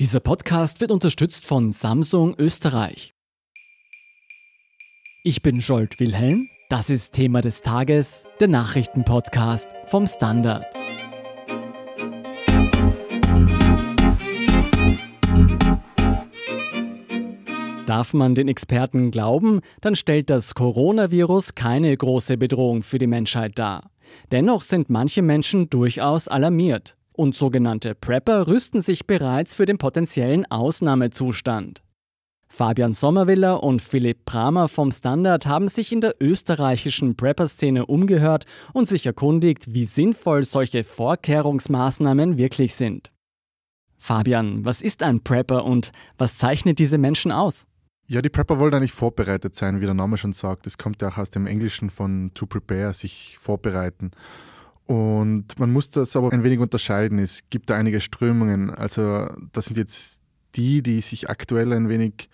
Dieser Podcast wird unterstützt von Samsung Österreich. Ich bin Scholt Wilhelm. Das ist Thema des Tages, der Nachrichtenpodcast vom Standard. Darf man den Experten glauben, dann stellt das Coronavirus keine große Bedrohung für die Menschheit dar. Dennoch sind manche Menschen durchaus alarmiert. Und sogenannte Prepper rüsten sich bereits für den potenziellen Ausnahmezustand. Fabian Sommerwiller und Philipp Bramer vom Standard haben sich in der österreichischen Prepper-Szene umgehört und sich erkundigt, wie sinnvoll solche Vorkehrungsmaßnahmen wirklich sind. Fabian, was ist ein Prepper und was zeichnet diese Menschen aus? Ja, die Prepper wollen eigentlich vorbereitet sein, wie der Name schon sagt. Das kommt ja auch aus dem Englischen von to prepare, sich vorbereiten. Und man muss das aber ein wenig unterscheiden. Es gibt da einige Strömungen. Also das sind jetzt die, die sich aktuell ein wenig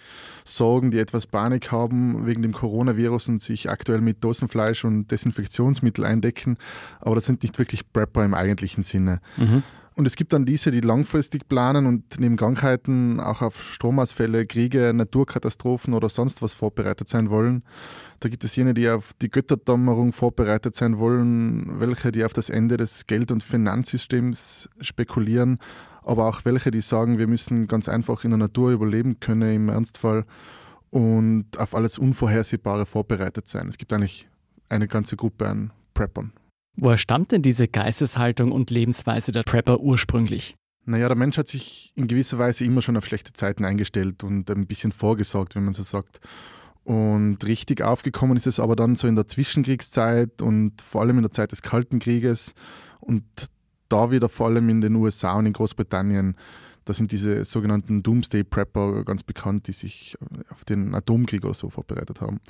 sorgen, die etwas Panik haben wegen dem Coronavirus und sich aktuell mit Dosenfleisch und Desinfektionsmittel eindecken. Aber das sind nicht wirklich Prepper im eigentlichen Sinne. Mhm. Und es gibt dann diese, die langfristig planen und neben Krankheiten auch auf Stromausfälle, Kriege, Naturkatastrophen oder sonst was vorbereitet sein wollen. Da gibt es jene, die auf die Götterdämmerung vorbereitet sein wollen, welche, die auf das Ende des Geld- und Finanzsystems spekulieren, aber auch welche, die sagen, wir müssen ganz einfach in der Natur überleben können im Ernstfall und auf alles Unvorhersehbare vorbereitet sein. Es gibt eigentlich eine ganze Gruppe an Preppern. Woher stammt denn diese Geisteshaltung und Lebensweise der Prepper ursprünglich? Naja, der Mensch hat sich in gewisser Weise immer schon auf schlechte Zeiten eingestellt und ein bisschen vorgesorgt, wenn man so sagt. Und richtig aufgekommen ist es aber dann so in der Zwischenkriegszeit und vor allem in der Zeit des Kalten Krieges und da wieder vor allem in den USA und in Großbritannien. Da sind diese sogenannten Doomsday Prepper ganz bekannt, die sich auf den Atomkrieg oder so vorbereitet haben.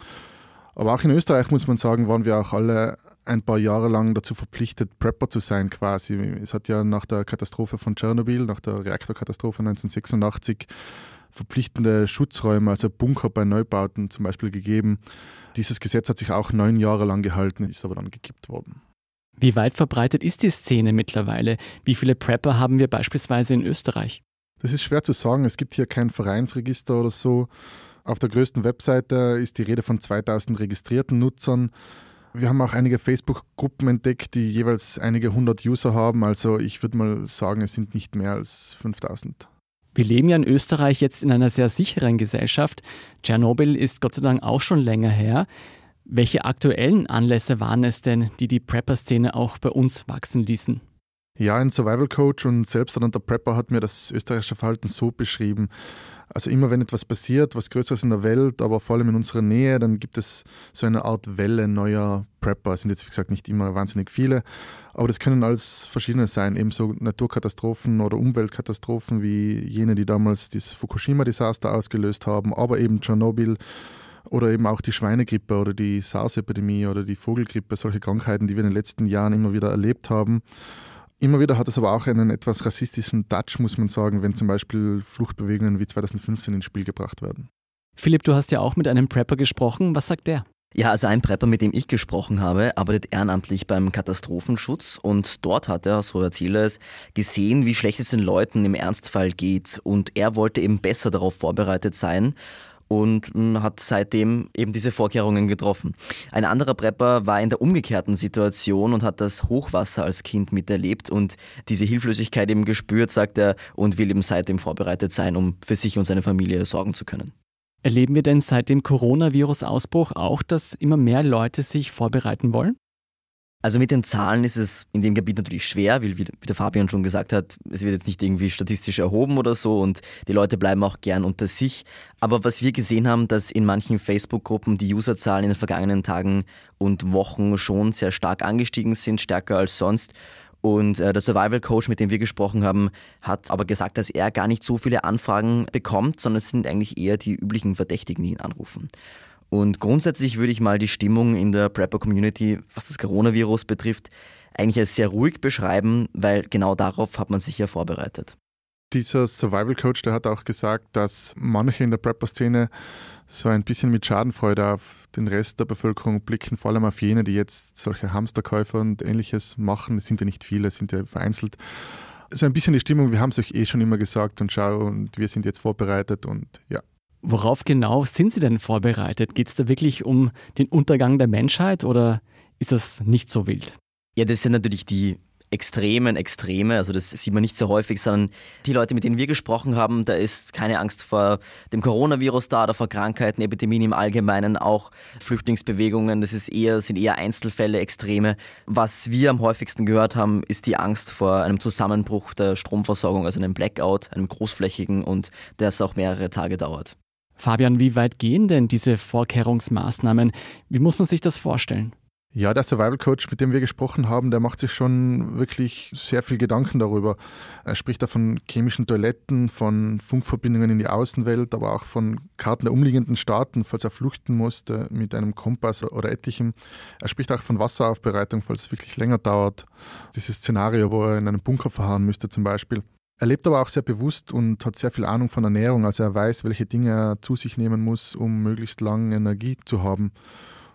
Aber auch in Österreich muss man sagen, waren wir auch alle ein paar Jahre lang dazu verpflichtet, Prepper zu sein quasi. Es hat ja nach der Katastrophe von Tschernobyl, nach der Reaktorkatastrophe 1986, verpflichtende Schutzräume, also Bunker bei Neubauten zum Beispiel gegeben. Dieses Gesetz hat sich auch neun Jahre lang gehalten, ist aber dann gekippt worden. Wie weit verbreitet ist die Szene mittlerweile? Wie viele Prepper haben wir beispielsweise in Österreich? Das ist schwer zu sagen. Es gibt hier kein Vereinsregister oder so. Auf der größten Webseite ist die Rede von 2000 registrierten Nutzern. Wir haben auch einige Facebook-Gruppen entdeckt, die jeweils einige hundert User haben. Also ich würde mal sagen, es sind nicht mehr als 5000. Wir leben ja in Österreich jetzt in einer sehr sicheren Gesellschaft. Tschernobyl ist Gott sei Dank auch schon länger her. Welche aktuellen Anlässe waren es denn, die die Prepper-Szene auch bei uns wachsen ließen? Ja, ein Survival Coach und selbsternannter Prepper hat mir das österreichische Verhalten so beschrieben. Also immer wenn etwas passiert, was Größeres in der Welt, aber vor allem in unserer Nähe, dann gibt es so eine Art Welle neuer Prepper. Es sind jetzt, wie gesagt, nicht immer wahnsinnig viele, aber das können alles verschiedene sein. Ebenso Naturkatastrophen oder Umweltkatastrophen wie jene, die damals das Fukushima-Desaster ausgelöst haben, aber eben Tschernobyl oder eben auch die Schweinegrippe oder die SARS-Epidemie oder die Vogelgrippe, solche Krankheiten, die wir in den letzten Jahren immer wieder erlebt haben. Immer wieder hat es aber auch einen etwas rassistischen Touch, muss man sagen, wenn zum Beispiel Fluchtbewegungen wie 2015 ins Spiel gebracht werden. Philipp, du hast ja auch mit einem Prepper gesprochen. Was sagt der? Ja, also ein Prepper, mit dem ich gesprochen habe, arbeitet ehrenamtlich beim Katastrophenschutz und dort hat er, so erzählt er es, gesehen, wie schlecht es den Leuten im Ernstfall geht und er wollte eben besser darauf vorbereitet sein und hat seitdem eben diese Vorkehrungen getroffen. Ein anderer Prepper war in der umgekehrten Situation und hat das Hochwasser als Kind miterlebt und diese Hilflosigkeit eben gespürt, sagt er, und will eben seitdem vorbereitet sein, um für sich und seine Familie sorgen zu können. Erleben wir denn seit dem Coronavirus-Ausbruch auch, dass immer mehr Leute sich vorbereiten wollen? Also mit den Zahlen ist es in dem Gebiet natürlich schwer, weil wie der Fabian schon gesagt hat, es wird jetzt nicht irgendwie statistisch erhoben oder so und die Leute bleiben auch gern unter sich. Aber was wir gesehen haben, dass in manchen Facebook-Gruppen die Userzahlen in den vergangenen Tagen und Wochen schon sehr stark angestiegen sind, stärker als sonst. Und äh, der Survival Coach, mit dem wir gesprochen haben, hat aber gesagt, dass er gar nicht so viele Anfragen bekommt, sondern es sind eigentlich eher die üblichen Verdächtigen, die ihn anrufen. Und grundsätzlich würde ich mal die Stimmung in der Prepper-Community, was das Coronavirus betrifft, eigentlich als sehr ruhig beschreiben, weil genau darauf hat man sich ja vorbereitet. Dieser Survival Coach, der hat auch gesagt, dass manche in der Prepper-Szene so ein bisschen mit Schadenfreude auf den Rest der Bevölkerung blicken, vor allem auf jene, die jetzt solche Hamsterkäufer und ähnliches machen. Es sind ja nicht viele, es sind ja vereinzelt. so ein bisschen die Stimmung, wir haben es euch eh schon immer gesagt und schau, und wir sind jetzt vorbereitet und ja. Worauf genau sind Sie denn vorbereitet? Geht es da wirklich um den Untergang der Menschheit oder ist das nicht so wild? Ja, das sind natürlich die extremen Extreme. Also das sieht man nicht so häufig, sondern die Leute, mit denen wir gesprochen haben, da ist keine Angst vor dem Coronavirus da oder vor Krankheiten, Epidemien im Allgemeinen, auch Flüchtlingsbewegungen. Das ist eher, sind eher Einzelfälle, Extreme. Was wir am häufigsten gehört haben, ist die Angst vor einem Zusammenbruch der Stromversorgung, also einem Blackout, einem großflächigen und das auch mehrere Tage dauert. Fabian, wie weit gehen denn diese Vorkehrungsmaßnahmen? Wie muss man sich das vorstellen? Ja, der Survival Coach, mit dem wir gesprochen haben, der macht sich schon wirklich sehr viel Gedanken darüber. Er spricht da von chemischen Toiletten, von Funkverbindungen in die Außenwelt, aber auch von Karten der umliegenden Staaten, falls er flüchten musste mit einem Kompass oder etlichem. Er spricht auch von Wasseraufbereitung, falls es wirklich länger dauert. Dieses Szenario, wo er in einem Bunker verharren müsste zum Beispiel. Er lebt aber auch sehr bewusst und hat sehr viel Ahnung von Ernährung, also er weiß, welche Dinge er zu sich nehmen muss, um möglichst lange Energie zu haben.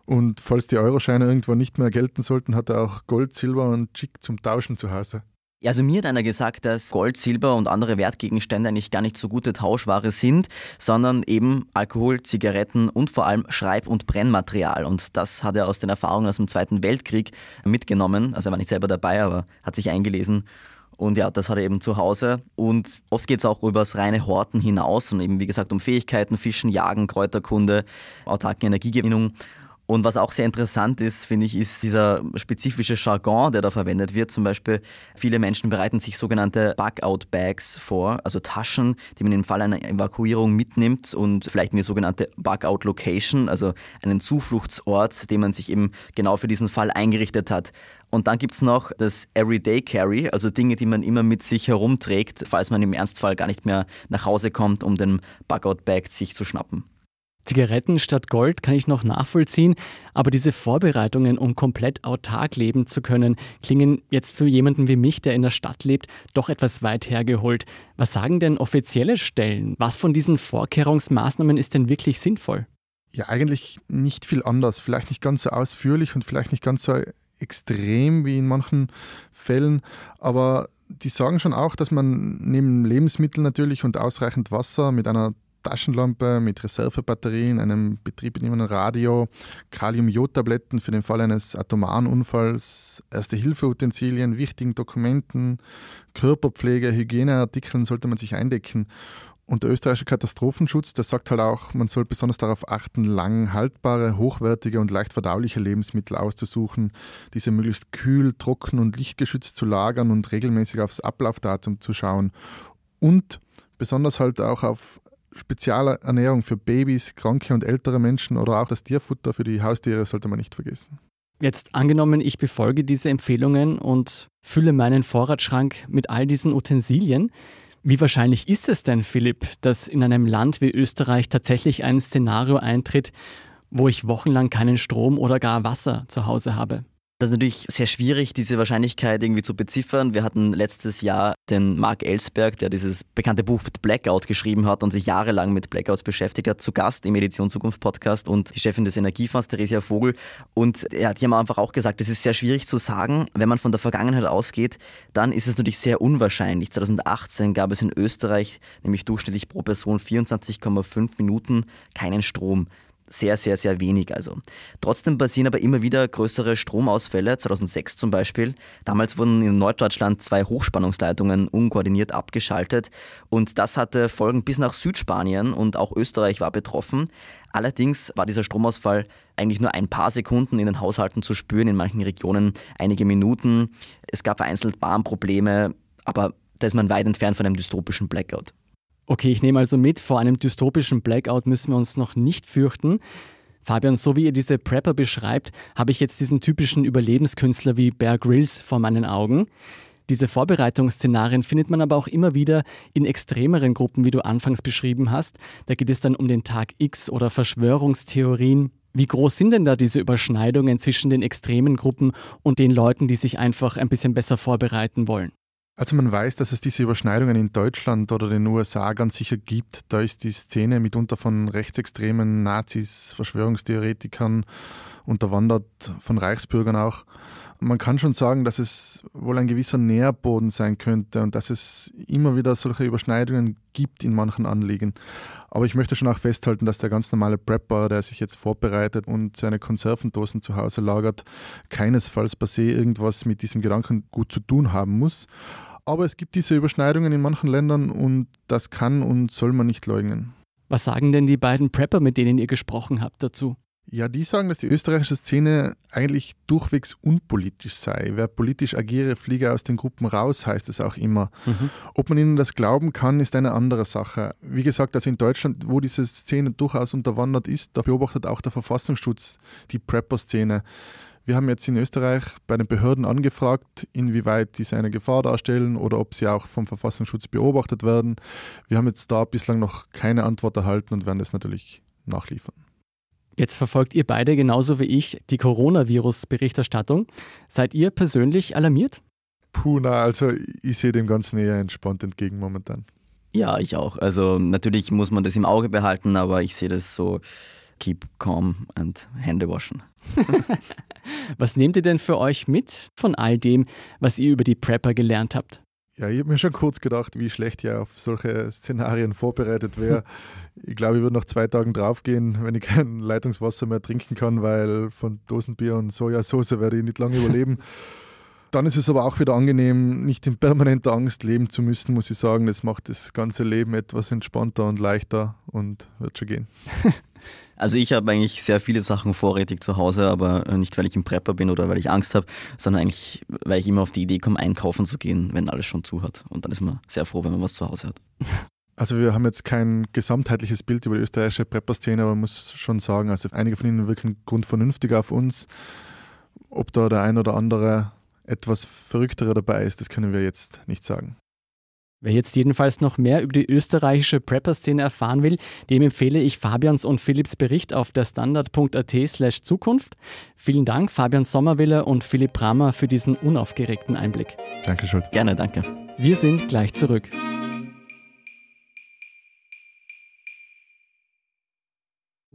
Und falls die Euroscheine irgendwann nicht mehr gelten sollten, hat er auch Gold, Silber und Chick zum Tauschen zu Hause. Also mir hat einer gesagt, dass Gold, Silber und andere Wertgegenstände eigentlich gar nicht so gute Tauschware sind, sondern eben Alkohol, Zigaretten und vor allem Schreib- und Brennmaterial. Und das hat er aus den Erfahrungen aus dem Zweiten Weltkrieg mitgenommen. Also er war nicht selber dabei, aber hat sich eingelesen. Und ja, das hat er eben zu Hause. Und oft geht es auch über das reine Horten hinaus und eben, wie gesagt, um Fähigkeiten, Fischen, Jagen, Kräuterkunde, autarke Energiegewinnung. Und was auch sehr interessant ist, finde ich, ist dieser spezifische Jargon, der da verwendet wird. Zum Beispiel, viele Menschen bereiten sich sogenannte Bug-out-Bags vor, also Taschen, die man im Fall einer Evakuierung mitnimmt und vielleicht eine sogenannte Bug-out-Location, also einen Zufluchtsort, den man sich eben genau für diesen Fall eingerichtet hat. Und dann gibt es noch das Everyday Carry, also Dinge, die man immer mit sich herumträgt, falls man im Ernstfall gar nicht mehr nach Hause kommt, um den Bug-out-Bag sich zu schnappen. Zigaretten statt Gold kann ich noch nachvollziehen, aber diese Vorbereitungen, um komplett autark leben zu können, klingen jetzt für jemanden wie mich, der in der Stadt lebt, doch etwas weit hergeholt. Was sagen denn offizielle Stellen? Was von diesen Vorkehrungsmaßnahmen ist denn wirklich sinnvoll? Ja, eigentlich nicht viel anders. Vielleicht nicht ganz so ausführlich und vielleicht nicht ganz so extrem wie in manchen Fällen, aber die sagen schon auch, dass man neben Lebensmitteln natürlich und ausreichend Wasser mit einer Taschenlampe mit Reservebatterien, einem betriebnehmenden Radio, Kalium-Jod-Tabletten für den Fall eines atomaren Unfalls, Erste-Hilfe-Utensilien, wichtigen Dokumenten, Körperpflege, Hygieneartikeln sollte man sich eindecken. Und der österreichische Katastrophenschutz, der sagt halt auch, man soll besonders darauf achten, lang haltbare, hochwertige und leicht verdauliche Lebensmittel auszusuchen, diese möglichst kühl, trocken und lichtgeschützt zu lagern und regelmäßig aufs Ablaufdatum zu schauen. Und besonders halt auch auf spezielle Ernährung für Babys, kranke und ältere Menschen oder auch das Tierfutter für die Haustiere sollte man nicht vergessen. Jetzt angenommen, ich befolge diese Empfehlungen und fülle meinen Vorratsschrank mit all diesen Utensilien. Wie wahrscheinlich ist es denn, Philipp, dass in einem Land wie Österreich tatsächlich ein Szenario eintritt, wo ich wochenlang keinen Strom oder gar Wasser zu Hause habe? Das ist natürlich sehr schwierig, diese Wahrscheinlichkeit irgendwie zu beziffern. Wir hatten letztes Jahr den Mark Ellsberg, der dieses bekannte Buch Blackout geschrieben hat und sich jahrelang mit Blackouts beschäftigt hat, zu Gast im Edition Zukunft Podcast und die Chefin des Energiefonds, Theresia Vogel. Und ja, die haben einfach auch gesagt, es ist sehr schwierig zu sagen. Wenn man von der Vergangenheit ausgeht, dann ist es natürlich sehr unwahrscheinlich. 2018 gab es in Österreich nämlich durchschnittlich pro Person 24,5 Minuten keinen Strom sehr, sehr, sehr wenig. Also. Trotzdem passieren aber immer wieder größere Stromausfälle, 2006 zum Beispiel. Damals wurden in Norddeutschland zwei Hochspannungsleitungen unkoordiniert abgeschaltet und das hatte Folgen bis nach Südspanien und auch Österreich war betroffen. Allerdings war dieser Stromausfall eigentlich nur ein paar Sekunden in den Haushalten zu spüren, in manchen Regionen einige Minuten. Es gab vereinzelt Bahnprobleme, aber da ist man weit entfernt von einem dystopischen Blackout. Okay, ich nehme also mit, vor einem dystopischen Blackout müssen wir uns noch nicht fürchten. Fabian, so wie ihr diese Prepper beschreibt, habe ich jetzt diesen typischen Überlebenskünstler wie Bear Grylls vor meinen Augen. Diese Vorbereitungsszenarien findet man aber auch immer wieder in extremeren Gruppen, wie du anfangs beschrieben hast. Da geht es dann um den Tag X oder Verschwörungstheorien. Wie groß sind denn da diese Überschneidungen zwischen den extremen Gruppen und den Leuten, die sich einfach ein bisschen besser vorbereiten wollen? Also man weiß, dass es diese Überschneidungen in Deutschland oder den USA ganz sicher gibt. Da ist die Szene mitunter von rechtsextremen Nazis, Verschwörungstheoretikern unterwandert, von Reichsbürgern auch. Man kann schon sagen, dass es wohl ein gewisser Nährboden sein könnte und dass es immer wieder solche Überschneidungen gibt in manchen Anliegen. Aber ich möchte schon auch festhalten, dass der ganz normale Prepper, der sich jetzt vorbereitet und seine Konservendosen zu Hause lagert, keinesfalls per se irgendwas mit diesem Gedanken gut zu tun haben muss. Aber es gibt diese Überschneidungen in manchen Ländern und das kann und soll man nicht leugnen. Was sagen denn die beiden Prepper, mit denen ihr gesprochen habt, dazu? Ja, die sagen, dass die österreichische Szene eigentlich durchwegs unpolitisch sei. Wer politisch agiere, fliege aus den Gruppen raus, heißt es auch immer. Mhm. Ob man ihnen das glauben kann, ist eine andere Sache. Wie gesagt, also in Deutschland, wo diese Szene durchaus unterwandert ist, da beobachtet auch der Verfassungsschutz die Prepper-Szene. Wir haben jetzt in Österreich bei den Behörden angefragt, inwieweit diese eine Gefahr darstellen oder ob sie auch vom Verfassungsschutz beobachtet werden. Wir haben jetzt da bislang noch keine Antwort erhalten und werden das natürlich nachliefern. Jetzt verfolgt ihr beide genauso wie ich die Coronavirus-Berichterstattung. Seid ihr persönlich alarmiert? Puh, na, also ich sehe dem Ganzen eher entspannt entgegen momentan. Ja, ich auch. Also natürlich muss man das im Auge behalten, aber ich sehe das so, keep calm and Hände waschen. was nehmt ihr denn für euch mit von all dem, was ihr über die Prepper gelernt habt? Ja, ich habe mir schon kurz gedacht, wie schlecht ich auf solche Szenarien vorbereitet wäre. ich glaube, ich würde nach zwei Tagen draufgehen, wenn ich kein Leitungswasser mehr trinken kann, weil von Dosenbier und Sojasauce werde ich nicht lange überleben. Dann ist es aber auch wieder angenehm, nicht in permanenter Angst leben zu müssen, muss ich sagen. Das macht das ganze Leben etwas entspannter und leichter und wird schon gehen. Also ich habe eigentlich sehr viele Sachen vorrätig zu Hause, aber äh, nicht, weil ich im Prepper bin oder weil ich Angst habe, sondern eigentlich, weil ich immer auf die Idee komme, einkaufen zu gehen, wenn alles schon zu hat. Und dann ist man sehr froh, wenn man was zu Hause hat. Also wir haben jetzt kein gesamtheitliches Bild über die österreichische Prepper-Szene, aber man muss schon sagen, also einige von ihnen wirken grundvernünftig auf uns. Ob da der ein oder andere etwas verrücktere dabei ist, das können wir jetzt nicht sagen. Wer jetzt jedenfalls noch mehr über die österreichische Prepper-Szene erfahren will, dem empfehle ich Fabians und Philipps Bericht auf der standard.at slash Zukunft. Vielen Dank, Fabian Sommerwille und Philipp Bramer, für diesen unaufgeregten Einblick. Danke, Schuld. Gerne, danke. Wir sind gleich zurück.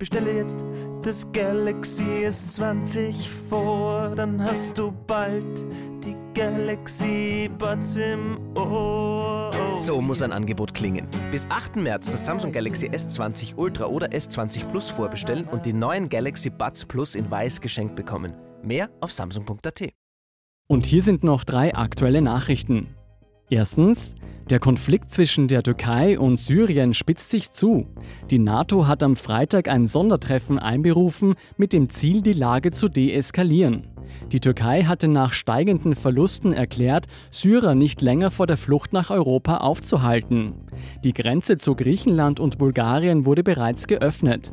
Bestelle jetzt das Galaxy S20 vor, dann hast du bald die Galaxy Buds im Ohr. So muss ein Angebot klingen. Bis 8. März das Samsung Galaxy S20 Ultra oder S20 Plus vorbestellen und die neuen Galaxy Buds Plus in weiß geschenkt bekommen. Mehr auf samsung.at. Und hier sind noch drei aktuelle Nachrichten. Erstens, der Konflikt zwischen der Türkei und Syrien spitzt sich zu. Die NATO hat am Freitag ein Sondertreffen einberufen mit dem Ziel, die Lage zu deeskalieren. Die Türkei hatte nach steigenden Verlusten erklärt, Syrer nicht länger vor der Flucht nach Europa aufzuhalten. Die Grenze zu Griechenland und Bulgarien wurde bereits geöffnet.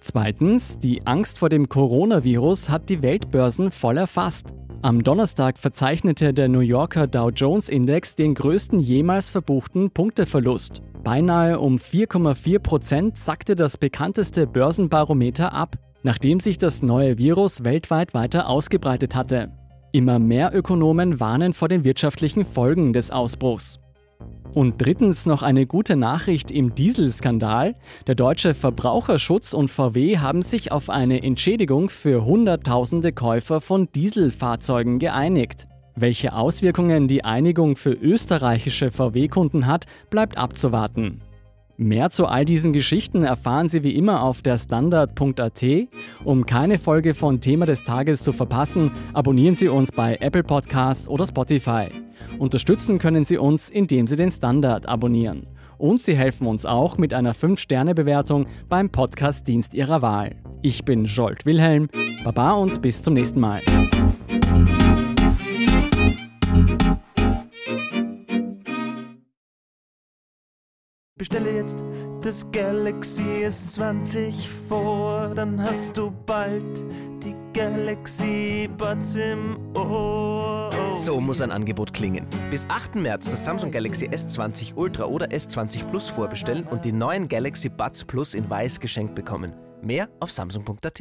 Zweitens, die Angst vor dem Coronavirus hat die Weltbörsen voll erfasst. Am Donnerstag verzeichnete der New Yorker Dow Jones Index den größten jemals verbuchten Punkteverlust. Beinahe um 4,4 Prozent sackte das bekannteste Börsenbarometer ab, nachdem sich das neue Virus weltweit weiter ausgebreitet hatte. Immer mehr Ökonomen warnen vor den wirtschaftlichen Folgen des Ausbruchs. Und drittens noch eine gute Nachricht im Dieselskandal. Der deutsche Verbraucherschutz und VW haben sich auf eine Entschädigung für Hunderttausende Käufer von Dieselfahrzeugen geeinigt. Welche Auswirkungen die Einigung für österreichische VW-Kunden hat, bleibt abzuwarten. Mehr zu all diesen Geschichten erfahren Sie wie immer auf der Standard.at. Um keine Folge von Thema des Tages zu verpassen, abonnieren Sie uns bei Apple Podcasts oder Spotify. Unterstützen können Sie uns, indem Sie den Standard abonnieren. Und Sie helfen uns auch mit einer 5-Sterne-Bewertung beim Podcast-Dienst Ihrer Wahl. Ich bin Jolt Wilhelm. Baba und bis zum nächsten Mal. Bestelle jetzt das Galaxy S20 vor, dann hast du bald die Galaxy Buds im Ohr. So muss ein Angebot klingen. Bis 8. März das Samsung Galaxy S20 Ultra oder S20 Plus vorbestellen und die neuen Galaxy Buds Plus in weiß geschenkt bekommen. Mehr auf samsung.at.